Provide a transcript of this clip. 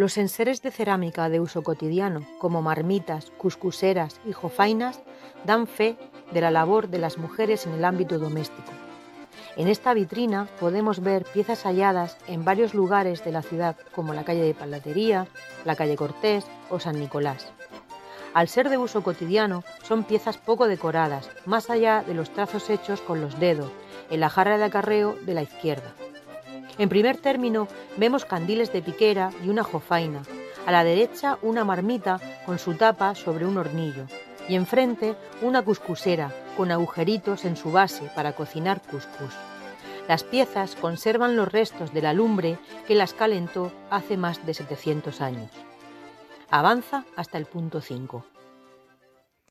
Los enseres de cerámica de uso cotidiano, como marmitas, cuscuseras y jofainas, dan fe de la labor de las mujeres en el ámbito doméstico. En esta vitrina podemos ver piezas halladas en varios lugares de la ciudad, como la calle de Palatería, la calle Cortés o San Nicolás. Al ser de uso cotidiano, son piezas poco decoradas, más allá de los trazos hechos con los dedos, en la jarra de acarreo de la izquierda. En primer término, vemos candiles de piquera y una jofaina. A la derecha, una marmita con su tapa sobre un hornillo. Y enfrente, una cuscusera con agujeritos en su base para cocinar cuscús. Las piezas conservan los restos de la lumbre que las calentó hace más de 700 años. Avanza hasta el punto 5.